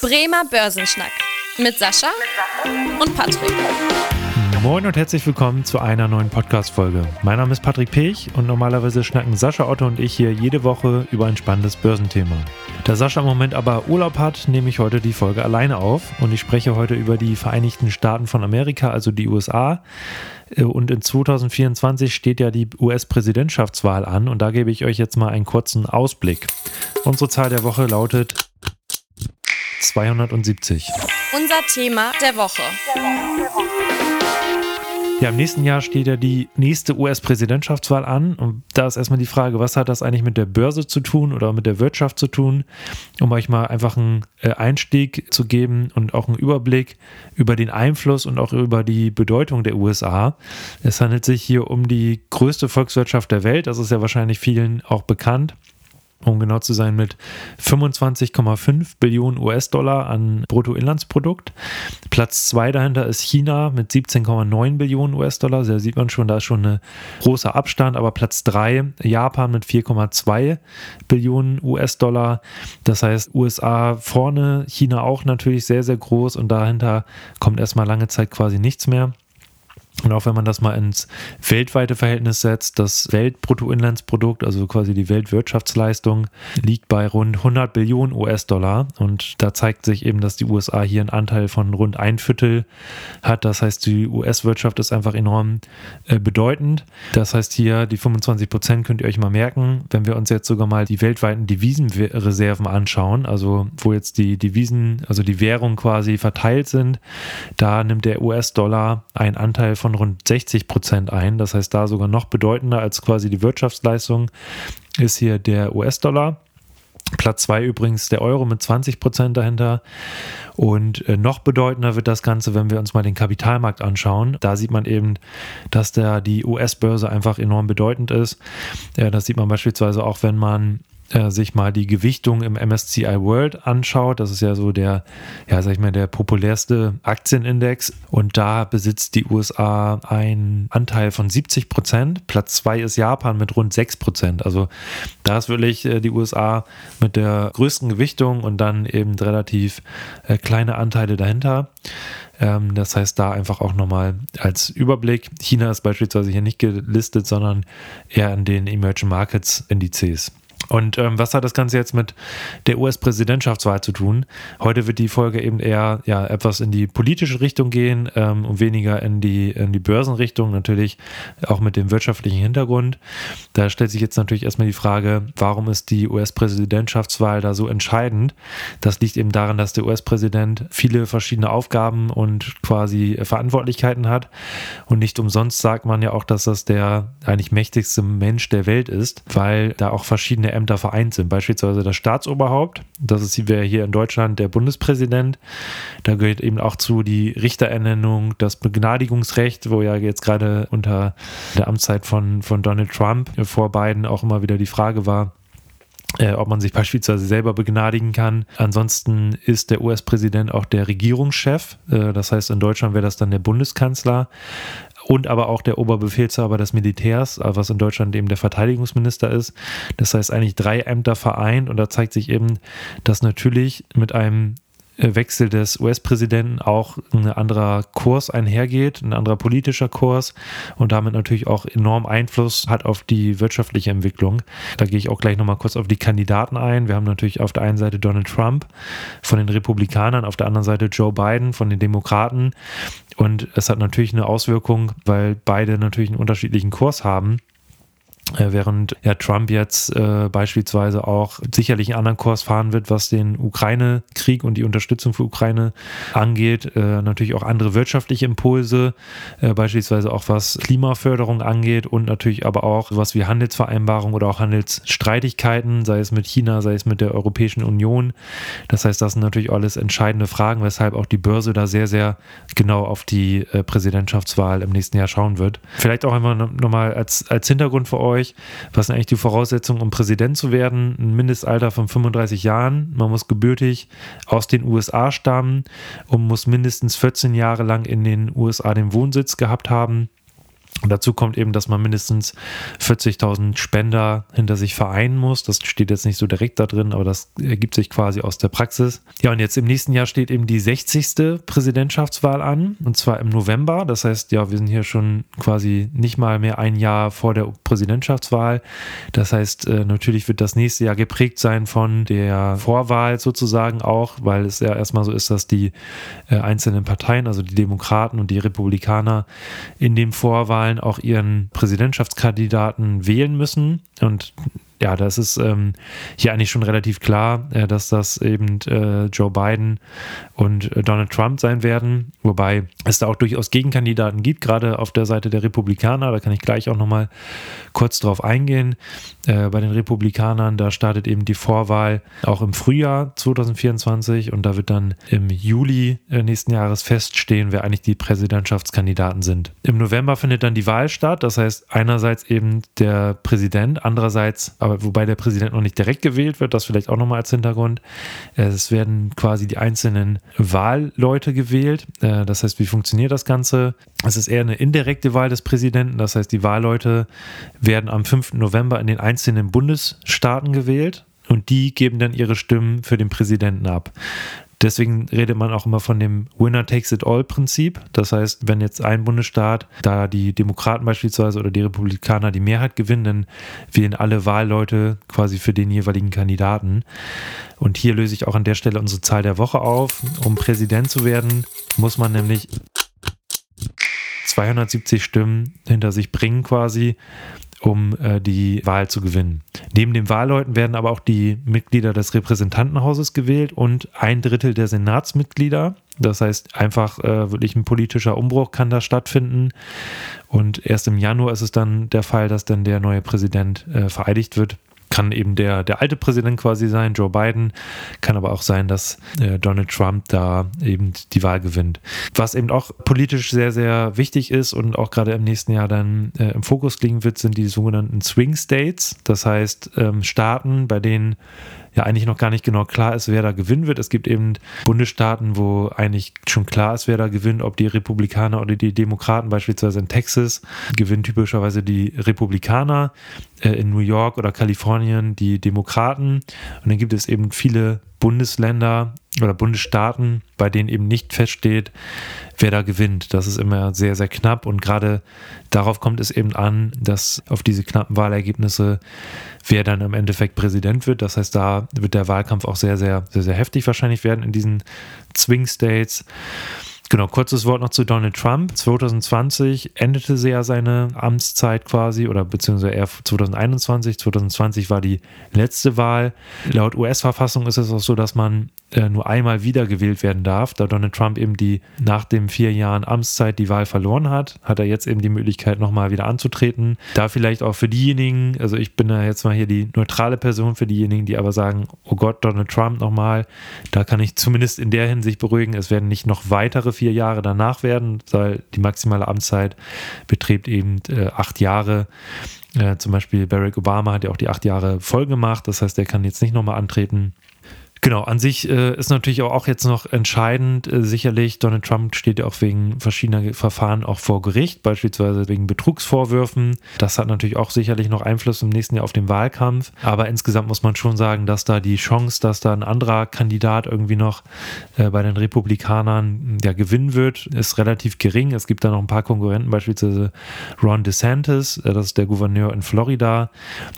Bremer Börsenschnack mit Sascha und Patrick. Moin und herzlich willkommen zu einer neuen Podcast-Folge. Mein Name ist Patrick Pech und normalerweise schnacken Sascha Otto und ich hier jede Woche über ein spannendes Börsenthema. Da Sascha im Moment aber Urlaub hat, nehme ich heute die Folge alleine auf und ich spreche heute über die Vereinigten Staaten von Amerika, also die USA. Äh, und in 2024 steht ja die US-Präsidentschaftswahl an und da gebe ich euch jetzt mal einen kurzen Ausblick. Unsere Zahl der Woche lautet 270. Unser Thema der Woche. Ja, im nächsten Jahr steht ja die nächste US-Präsidentschaftswahl an. Und da ist erstmal die Frage, was hat das eigentlich mit der Börse zu tun oder mit der Wirtschaft zu tun? Um euch mal einfach einen äh, Einstieg zu geben und auch einen Überblick über den Einfluss und auch über die Bedeutung der USA. Es handelt sich hier um die größte Volkswirtschaft der Welt. Das ist ja wahrscheinlich vielen auch bekannt um genau zu sein, mit 25,5 Billionen US-Dollar an Bruttoinlandsprodukt. Platz zwei dahinter ist China mit 17,9 Billionen US-Dollar. Da sieht man schon, da ist schon ein großer Abstand. Aber Platz drei Japan mit 4,2 Billionen US-Dollar. Das heißt, USA vorne, China auch natürlich sehr, sehr groß und dahinter kommt erstmal lange Zeit quasi nichts mehr. Und auch wenn man das mal ins weltweite Verhältnis setzt, das Weltbruttoinlandsprodukt, also quasi die Weltwirtschaftsleistung, liegt bei rund 100 Billionen US-Dollar. Und da zeigt sich eben, dass die USA hier einen Anteil von rund ein Viertel hat. Das heißt, die US-Wirtschaft ist einfach enorm äh, bedeutend. Das heißt, hier die 25 Prozent könnt ihr euch mal merken. Wenn wir uns jetzt sogar mal die weltweiten Devisenreserven anschauen, also wo jetzt die Devisen, also die Währung quasi verteilt sind, da nimmt der US-Dollar einen Anteil von von rund 60 Prozent ein. Das heißt, da sogar noch bedeutender als quasi die Wirtschaftsleistung ist hier der US-Dollar. Platz 2 übrigens der Euro mit 20 Prozent dahinter. Und äh, noch bedeutender wird das Ganze, wenn wir uns mal den Kapitalmarkt anschauen. Da sieht man eben, dass der, die US-Börse einfach enorm bedeutend ist. Ja, das sieht man beispielsweise auch, wenn man äh, sich mal die Gewichtung im MSCI World anschaut, das ist ja so der, ja, sag ich mal, der populärste Aktienindex und da besitzt die USA einen Anteil von 70 Prozent. Platz zwei ist Japan mit rund 6 Prozent. Also da ist wirklich äh, die USA mit der größten Gewichtung und dann eben relativ äh, kleine Anteile dahinter. Ähm, das heißt, da einfach auch nochmal als Überblick. China ist beispielsweise hier nicht gelistet, sondern eher in den Emerging Markets Indizes. Und ähm, was hat das Ganze jetzt mit der US-Präsidentschaftswahl zu tun? Heute wird die Folge eben eher ja, etwas in die politische Richtung gehen ähm, und weniger in die, in die Börsenrichtung, natürlich auch mit dem wirtschaftlichen Hintergrund. Da stellt sich jetzt natürlich erstmal die Frage, warum ist die US-Präsidentschaftswahl da so entscheidend? Das liegt eben daran, dass der US-Präsident viele verschiedene Aufgaben und quasi Verantwortlichkeiten hat. Und nicht umsonst sagt man ja auch, dass das der eigentlich mächtigste Mensch der Welt ist, weil da auch verschiedene Ämter vereint sind. Beispielsweise das Staatsoberhaupt, das ist wäre hier in Deutschland der Bundespräsident. Da gehört eben auch zu die Richterernennung, das Begnadigungsrecht, wo ja jetzt gerade unter der Amtszeit von, von Donald Trump vor beiden auch immer wieder die Frage war, äh, ob man sich beispielsweise selber begnadigen kann. Ansonsten ist der US-Präsident auch der Regierungschef. Äh, das heißt, in Deutschland wäre das dann der Bundeskanzler und aber auch der Oberbefehlshaber des Militärs, äh, was in Deutschland eben der Verteidigungsminister ist. Das heißt eigentlich drei Ämter vereint und da zeigt sich eben, dass natürlich mit einem Wechsel des US-Präsidenten auch ein anderer Kurs einhergeht, ein anderer politischer Kurs und damit natürlich auch enorm Einfluss hat auf die wirtschaftliche Entwicklung. Da gehe ich auch gleich nochmal kurz auf die Kandidaten ein. Wir haben natürlich auf der einen Seite Donald Trump von den Republikanern, auf der anderen Seite Joe Biden von den Demokraten. Und es hat natürlich eine Auswirkung, weil beide natürlich einen unterschiedlichen Kurs haben. Äh, während ja, Trump jetzt äh, beispielsweise auch sicherlich einen anderen Kurs fahren wird, was den Ukraine-Krieg und die Unterstützung für Ukraine angeht. Äh, natürlich auch andere wirtschaftliche Impulse, äh, beispielsweise auch was Klimaförderung angeht und natürlich aber auch was wie Handelsvereinbarungen oder auch Handelsstreitigkeiten, sei es mit China, sei es mit der Europäischen Union. Das heißt, das sind natürlich alles entscheidende Fragen, weshalb auch die Börse da sehr, sehr genau auf die äh, Präsidentschaftswahl im nächsten Jahr schauen wird. Vielleicht auch einmal nochmal als, als Hintergrund für euch, euch, was sind eigentlich die Voraussetzungen, um Präsident zu werden? Ein Mindestalter von 35 Jahren. Man muss gebürtig aus den USA stammen und muss mindestens 14 Jahre lang in den USA den Wohnsitz gehabt haben. Und dazu kommt eben, dass man mindestens 40.000 Spender hinter sich vereinen muss. Das steht jetzt nicht so direkt da drin, aber das ergibt sich quasi aus der Praxis. Ja, und jetzt im nächsten Jahr steht eben die 60. Präsidentschaftswahl an, und zwar im November. Das heißt, ja, wir sind hier schon quasi nicht mal mehr ein Jahr vor der Präsidentschaftswahl. Das heißt, äh, natürlich wird das nächste Jahr geprägt sein von der Vorwahl sozusagen auch, weil es ja erstmal so ist, dass die äh, einzelnen Parteien, also die Demokraten und die Republikaner in den Vorwahlen Wahlen auch ihren Präsidentschaftskandidaten wählen müssen. Und ja, das ist ähm, hier eigentlich schon relativ klar, äh, dass das eben äh, Joe Biden und äh, Donald Trump sein werden, wobei es da auch durchaus Gegenkandidaten gibt, gerade auf der Seite der Republikaner. Da kann ich gleich auch nochmal kurz drauf eingehen. Äh, bei den Republikanern, da startet eben die Vorwahl auch im Frühjahr 2024 und da wird dann im Juli äh, nächsten Jahres feststehen, wer eigentlich die Präsidentschaftskandidaten sind. Im November findet dann die Wahl statt, das heißt einerseits eben der Präsident, andererseits aber wobei der Präsident noch nicht direkt gewählt wird, das vielleicht auch nochmal als Hintergrund. Es werden quasi die einzelnen Wahlleute gewählt. Äh, das heißt, wie funktioniert das Ganze? Es ist eher eine indirekte Wahl des Präsidenten. Das heißt, die Wahlleute werden am 5. November in den einzelnen Bundesstaaten gewählt und die geben dann ihre Stimmen für den Präsidenten ab. Deswegen redet man auch immer von dem Winner takes it all Prinzip. Das heißt, wenn jetzt ein Bundesstaat, da die Demokraten beispielsweise oder die Republikaner die Mehrheit gewinnen, dann wählen alle Wahlleute quasi für den jeweiligen Kandidaten. Und hier löse ich auch an der Stelle unsere Zahl der Woche auf. Um Präsident zu werden, muss man nämlich 270 Stimmen hinter sich bringen quasi um äh, die Wahl zu gewinnen. Neben den Wahlleuten werden aber auch die Mitglieder des Repräsentantenhauses gewählt und ein Drittel der Senatsmitglieder. Das heißt, einfach äh, wirklich ein politischer Umbruch kann da stattfinden. Und erst im Januar ist es dann der Fall, dass dann der neue Präsident äh, vereidigt wird kann eben der, der alte Präsident quasi sein, Joe Biden. Kann aber auch sein, dass äh, Donald Trump da eben die Wahl gewinnt. Was eben auch politisch sehr, sehr wichtig ist und auch gerade im nächsten Jahr dann äh, im Fokus liegen wird, sind die sogenannten Swing States. Das heißt, ähm, Staaten, bei denen ja eigentlich noch gar nicht genau klar ist, wer da gewinnen wird. Es gibt eben Bundesstaaten, wo eigentlich schon klar ist, wer da gewinnt, ob die Republikaner oder die Demokraten, beispielsweise in Texas, gewinnen typischerweise die Republikaner, äh, in New York oder Kalifornien die Demokraten. Und dann gibt es eben viele Bundesländer oder Bundesstaaten, bei denen eben nicht feststeht, wer da gewinnt. Das ist immer sehr, sehr knapp und gerade darauf kommt es eben an, dass auf diese knappen Wahlergebnisse, wer dann im Endeffekt Präsident wird. Das heißt, da wird der Wahlkampf auch sehr, sehr, sehr, sehr heftig wahrscheinlich werden in diesen Swing States. Genau, kurzes Wort noch zu Donald Trump. 2020 endete ja seine Amtszeit quasi oder beziehungsweise er 2021. 2020 war die letzte Wahl. Laut US-Verfassung ist es auch so, dass man nur einmal wiedergewählt werden darf. Da Donald Trump eben die nach den vier Jahren Amtszeit die Wahl verloren hat, hat er jetzt eben die Möglichkeit, nochmal wieder anzutreten. Da vielleicht auch für diejenigen, also ich bin da jetzt mal hier die neutrale Person für diejenigen, die aber sagen, oh Gott, Donald Trump nochmal, da kann ich zumindest in der Hinsicht beruhigen, es werden nicht noch weitere vier Jahre danach werden, weil die maximale Amtszeit beträgt eben äh, acht Jahre. Äh, zum Beispiel Barack Obama hat ja auch die acht Jahre voll gemacht, das heißt, er kann jetzt nicht nochmal antreten. Genau, an sich äh, ist natürlich auch jetzt noch entscheidend, äh, sicherlich, Donald Trump steht ja auch wegen verschiedener Verfahren auch vor Gericht, beispielsweise wegen Betrugsvorwürfen. Das hat natürlich auch sicherlich noch Einfluss im nächsten Jahr auf den Wahlkampf. Aber insgesamt muss man schon sagen, dass da die Chance, dass da ein anderer Kandidat irgendwie noch äh, bei den Republikanern ja gewinnen wird, ist relativ gering. Es gibt da noch ein paar Konkurrenten, beispielsweise Ron DeSantis, äh, das ist der Gouverneur in Florida,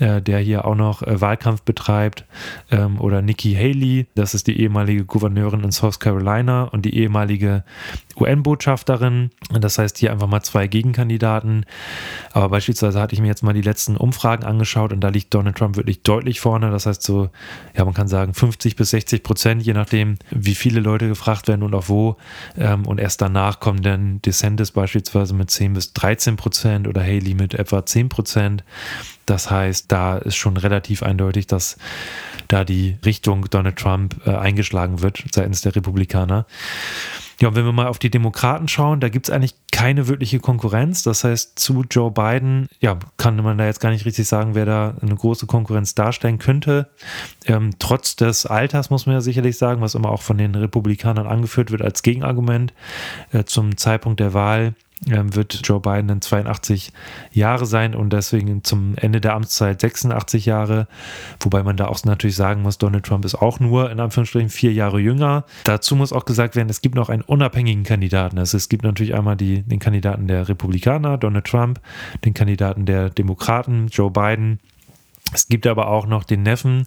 äh, der hier auch noch äh, Wahlkampf betreibt, ähm, oder Nikki Haley Das ist die ehemalige Gouverneurin in South Carolina und die ehemalige UN-Botschafterin. Das heißt, hier einfach mal zwei Gegenkandidaten. Aber beispielsweise hatte ich mir jetzt mal die letzten Umfragen angeschaut und da liegt Donald Trump wirklich deutlich vorne. Das heißt so, ja, man kann sagen 50 bis 60 Prozent, je nachdem, wie viele Leute gefragt werden und auch wo. Ähm, und erst danach kommen dann DeSantis beispielsweise mit 10 bis 13 Prozent oder Haley mit etwa 10 Prozent. Das heißt, da ist schon relativ eindeutig, dass da die Richtung Donald Trump äh, eingeschlagen wird seitens der Republikaner. Ja, und wenn wir mal auf die Demokraten schauen, da gibt es eigentlich keine wirkliche Konkurrenz. Das heißt, zu Joe Biden, ja, kann man da jetzt gar nicht richtig sagen, wer da eine große Konkurrenz darstellen könnte. Ähm, trotz des Alters muss man ja sicherlich sagen, was immer auch von den Republikanern angeführt wird als Gegenargument äh, zum Zeitpunkt der Wahl wird Joe Biden dann 82 Jahre sein und deswegen zum Ende der Amtszeit 86 Jahre. Wobei man da auch natürlich sagen muss, Donald Trump ist auch nur in Anführungsstrichen vier Jahre jünger. Dazu muss auch gesagt werden, es gibt noch einen unabhängigen Kandidaten. Also es gibt natürlich einmal die, den Kandidaten der Republikaner, Donald Trump, den Kandidaten der Demokraten, Joe Biden es gibt aber auch noch den Neffen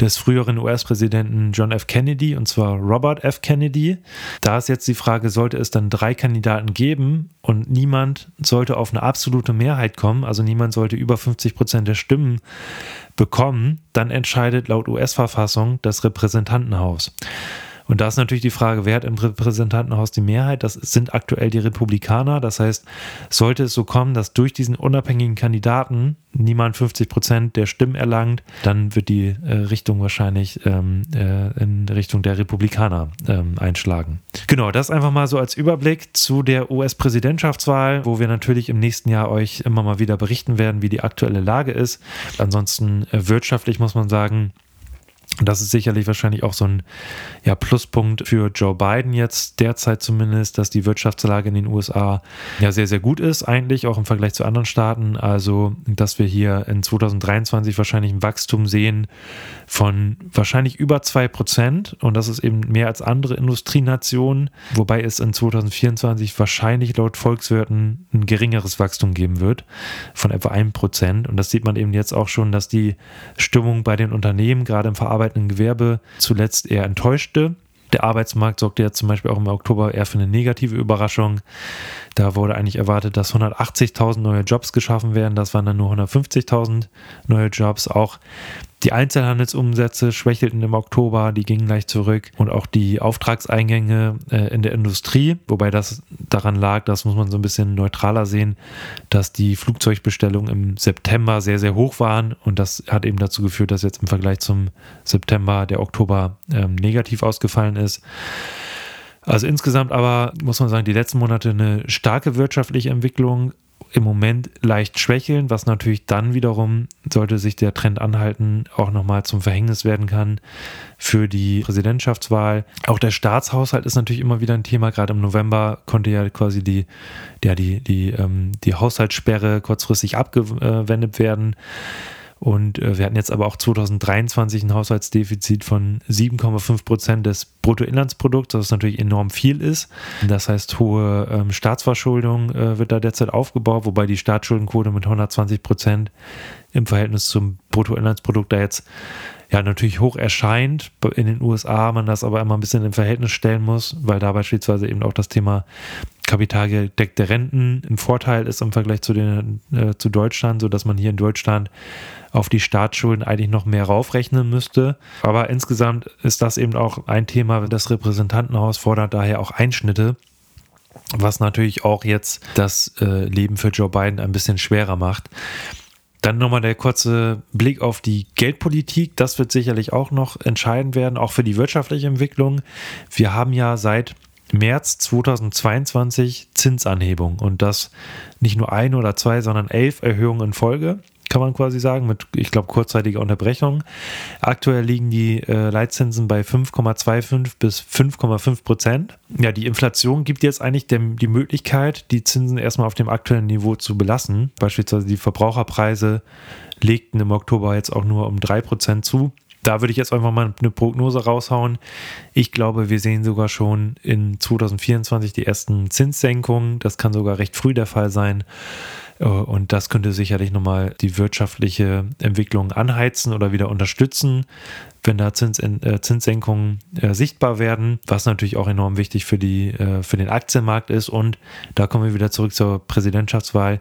des früheren US-Präsidenten John F. Kennedy, und zwar Robert F. Kennedy. Da ist jetzt die Frage, sollte es dann drei Kandidaten geben und niemand sollte auf eine absolute Mehrheit kommen, also niemand sollte über 50 Prozent der Stimmen bekommen, dann entscheidet laut US-Verfassung das Repräsentantenhaus. Und da ist natürlich die Frage, wer hat im Repräsentantenhaus die Mehrheit? Das sind aktuell die Republikaner. Das heißt, sollte es so kommen, dass durch diesen unabhängigen Kandidaten niemand 50 Prozent der Stimmen erlangt, dann wird die äh, Richtung wahrscheinlich ähm, äh, in Richtung der Republikaner ähm, einschlagen. Genau, das einfach mal so als Überblick zu der US-Präsidentschaftswahl, wo wir natürlich im nächsten Jahr euch immer mal wieder berichten werden, wie die aktuelle Lage ist. Ansonsten äh, wirtschaftlich muss man sagen, das ist sicherlich wahrscheinlich auch so ein ja, Pluspunkt für Joe Biden jetzt derzeit zumindest, dass die Wirtschaftslage in den USA ja sehr, sehr gut ist, eigentlich auch im Vergleich zu anderen Staaten. Also, dass wir hier in 2023 wahrscheinlich ein Wachstum sehen von wahrscheinlich über 2 Prozent. Und das ist eben mehr als andere Industrienationen, wobei es in 2024 wahrscheinlich laut Volkswirten ein geringeres Wachstum geben wird von etwa 1 Prozent. Und das sieht man eben jetzt auch schon, dass die Stimmung bei den Unternehmen, gerade im Verarbeitungsbereich, verarbeitenden Gewerbe zuletzt eher enttäuschte. Der Arbeitsmarkt sorgte ja zum Beispiel auch im Oktober eher für eine negative Überraschung. Da wurde eigentlich erwartet, dass 180.000 neue Jobs geschaffen werden. Das waren dann nur 150.000 neue Jobs. Auch die Einzelhandelsumsätze schwächelten im Oktober, die gingen leicht zurück. Und auch die Auftragseingänge äh, in der Industrie, wobei das daran lag, das muss man so ein bisschen neutraler sehen, dass die Flugzeugbestellungen im September sehr, sehr hoch waren. Und das hat eben dazu geführt, dass jetzt im Vergleich zum September der Oktober ähm, negativ ausgefallen ist. Also insgesamt aber muss man sagen, die letzten Monate eine starke wirtschaftliche Entwicklung, im Moment leicht schwächeln, was natürlich dann wiederum, sollte sich der Trend anhalten, auch nochmal zum Verhängnis werden kann für die Präsidentschaftswahl. Auch der Staatshaushalt ist natürlich immer wieder ein Thema. Gerade im November konnte ja quasi die, ja, die, die, ähm, die Haushaltssperre kurzfristig abgewendet werden. Und äh, wir hatten jetzt aber auch 2023 ein Haushaltsdefizit von 7,5 Prozent des Bruttoinlandsprodukts, was natürlich enorm viel ist. Das heißt, hohe ähm, Staatsverschuldung äh, wird da derzeit aufgebaut, wobei die Staatsschuldenquote mit 120 Prozent im Verhältnis zum Bruttoinlandsprodukt da jetzt ja natürlich hoch erscheint. In den USA man das aber immer ein bisschen im Verhältnis stellen muss, weil da beispielsweise eben auch das Thema kapitalgedeckte Renten ein Vorteil ist im Vergleich zu, den, äh, zu Deutschland, sodass man hier in Deutschland auf die Staatsschulden eigentlich noch mehr raufrechnen müsste. Aber insgesamt ist das eben auch ein Thema. Das Repräsentantenhaus fordert daher auch Einschnitte was natürlich auch jetzt das äh, Leben für Joe Biden ein bisschen schwerer macht. Dann nochmal der kurze Blick auf die Geldpolitik. Das wird sicherlich auch noch entscheidend werden, auch für die wirtschaftliche Entwicklung. Wir haben ja seit März 2022 Zinsanhebung und das nicht nur ein oder zwei, sondern elf Erhöhungen in Folge kann man quasi sagen, mit, ich glaube, kurzzeitiger Unterbrechung. Aktuell liegen die äh, Leitzinsen bei 5,25 bis 5,5 Prozent. Ja, die Inflation gibt jetzt eigentlich dem, die Möglichkeit, die Zinsen erstmal auf dem aktuellen Niveau zu belassen. Beispielsweise die Verbraucherpreise legten im Oktober jetzt auch nur um 3 Prozent zu. Da würde ich jetzt einfach mal eine Prognose raushauen. Ich glaube, wir sehen sogar schon in 2024 die ersten Zinssenkungen. Das kann sogar recht früh der Fall sein. Äh, und das könnte sicherlich nochmal die wirtschaftliche Entwicklung anheizen oder wieder unterstützen, wenn da Zins, äh, Zinssenkungen äh, sichtbar werden, was natürlich auch enorm wichtig für, die, äh, für den Aktienmarkt ist. Und da kommen wir wieder zurück zur Präsidentschaftswahl.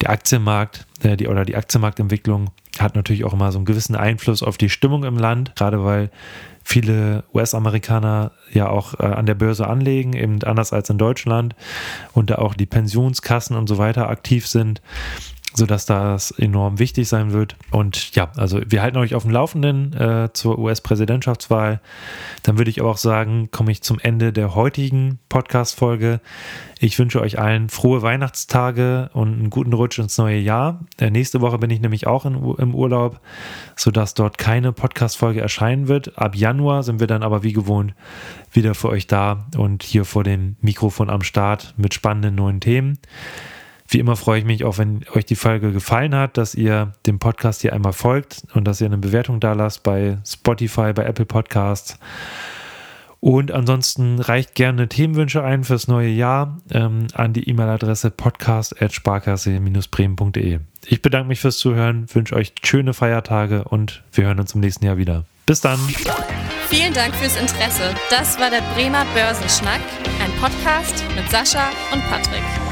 Der Aktienmarkt äh, die, oder die Aktienmarktentwicklung hat natürlich auch immer so einen gewissen Einfluss auf die Stimmung im Land, gerade weil viele US-Amerikaner ja auch äh, an der Börse anlegen, eben anders als in Deutschland und da auch die Pensionskassen und so weiter aktiv sind. Sodass das enorm wichtig sein wird. Und ja, also wir halten euch auf dem Laufenden äh, zur US-Präsidentschaftswahl. Dann würde ich aber auch sagen, komme ich zum Ende der heutigen Podcast-Folge. Ich wünsche euch allen frohe Weihnachtstage und einen guten Rutsch ins neue Jahr. Äh, nächste Woche bin ich nämlich auch in, im Urlaub, sodass dort keine Podcast-Folge erscheinen wird. Ab Januar sind wir dann aber wie gewohnt wieder für euch da und hier vor dem Mikrofon am Start mit spannenden neuen Themen. Wie immer freue ich mich auch, wenn euch die Folge gefallen hat, dass ihr dem Podcast hier einmal folgt und dass ihr eine Bewertung da lasst bei Spotify, bei Apple Podcasts. Und ansonsten reicht gerne Themenwünsche ein fürs neue Jahr ähm, an die E-Mail-Adresse podcast.sparkasse-bremen.de. Ich bedanke mich fürs Zuhören, wünsche euch schöne Feiertage und wir hören uns im nächsten Jahr wieder. Bis dann. Vielen Dank fürs Interesse. Das war der Bremer Börsenschnack, ein Podcast mit Sascha und Patrick.